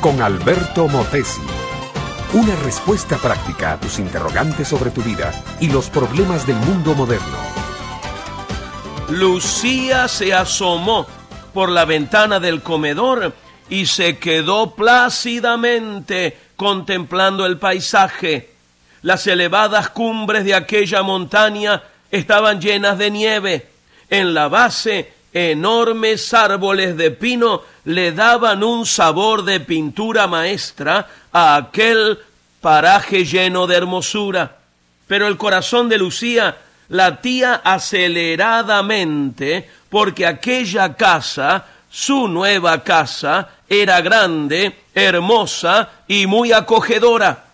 con Alberto Motesi. Una respuesta práctica a tus interrogantes sobre tu vida y los problemas del mundo moderno. Lucía se asomó por la ventana del comedor y se quedó plácidamente contemplando el paisaje. Las elevadas cumbres de aquella montaña estaban llenas de nieve. En la base, enormes árboles de pino le daban un sabor de pintura maestra a aquel paraje lleno de hermosura. Pero el corazón de Lucía latía aceleradamente porque aquella casa, su nueva casa, era grande, hermosa y muy acogedora.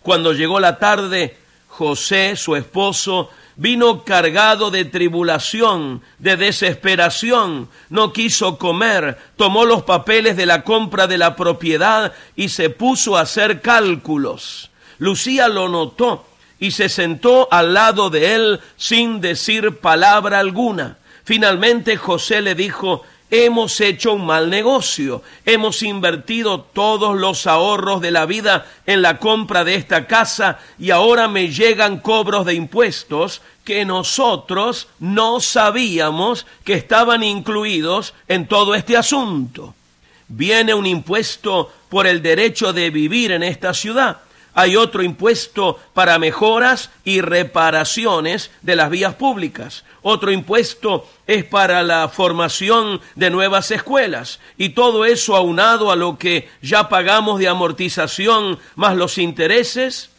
Cuando llegó la tarde, José, su esposo, vino cargado de tribulación, de desesperación, no quiso comer, tomó los papeles de la compra de la propiedad y se puso a hacer cálculos. Lucía lo notó y se sentó al lado de él sin decir palabra alguna. Finalmente José le dijo, hemos hecho un mal negocio, hemos invertido todos los ahorros de la vida en la compra de esta casa y ahora me llegan cobros de impuestos que nosotros no sabíamos que estaban incluidos en todo este asunto. Viene un impuesto por el derecho de vivir en esta ciudad hay otro impuesto para mejoras y reparaciones de las vías públicas. Otro impuesto es para la formación de nuevas escuelas. Y todo eso aunado a lo que ya pagamos de amortización más los intereses,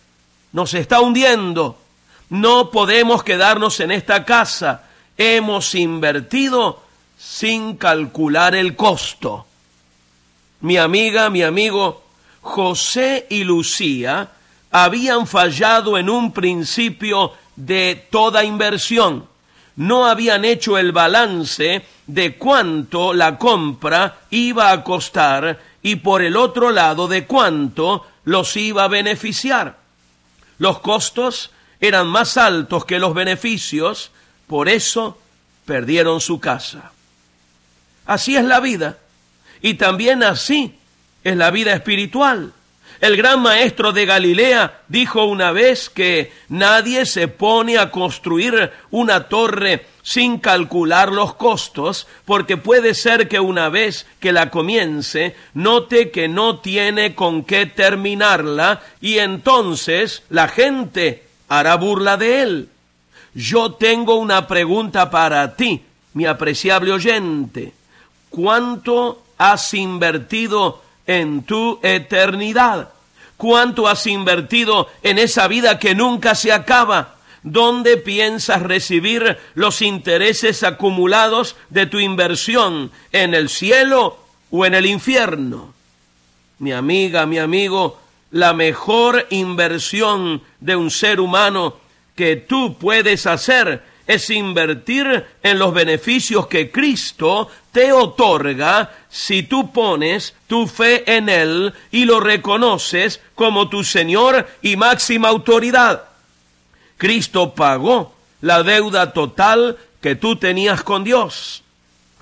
nos está hundiendo. No podemos quedarnos en esta casa. Hemos invertido sin calcular el costo. Mi amiga, mi amigo, José y Lucía habían fallado en un principio de toda inversión. No habían hecho el balance de cuánto la compra iba a costar y por el otro lado de cuánto los iba a beneficiar. Los costos eran más altos que los beneficios, por eso perdieron su casa. Así es la vida. Y también así es la vida espiritual. El gran maestro de Galilea dijo una vez que nadie se pone a construir una torre sin calcular los costos, porque puede ser que una vez que la comience, note que no tiene con qué terminarla y entonces la gente hará burla de él. Yo tengo una pregunta para ti, mi apreciable oyente. ¿Cuánto has invertido en tu eternidad. ¿Cuánto has invertido en esa vida que nunca se acaba? ¿Dónde piensas recibir los intereses acumulados de tu inversión? ¿En el cielo o en el infierno? Mi amiga, mi amigo, la mejor inversión de un ser humano que tú puedes hacer es invertir en los beneficios que Cristo te otorga si tú pones tu fe en Él y lo reconoces como tu Señor y máxima autoridad. Cristo pagó la deuda total que tú tenías con Dios.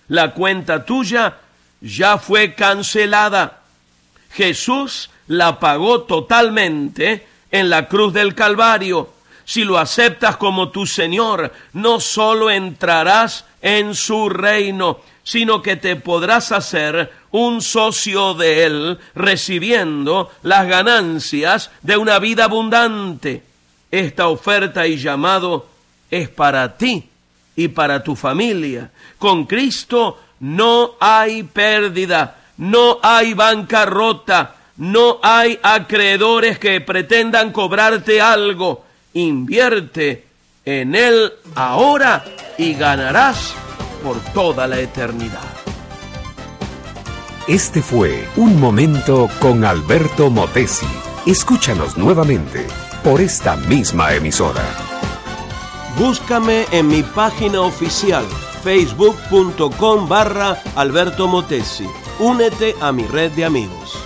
La cuenta tuya ya fue cancelada. Jesús la pagó totalmente en la cruz del Calvario si lo aceptas como tu Señor, no solo entrarás en su reino, sino que te podrás hacer un socio de Él, recibiendo las ganancias de una vida abundante. Esta oferta y llamado es para ti y para tu familia. Con Cristo no hay pérdida, no hay bancarrota, no hay acreedores que pretendan cobrarte algo invierte en Él ahora y ganarás por toda la eternidad. Este fue Un Momento con Alberto Motesi. Escúchanos nuevamente por esta misma emisora. Búscame en mi página oficial facebook.com barra Alberto Motesi. Únete a mi red de amigos.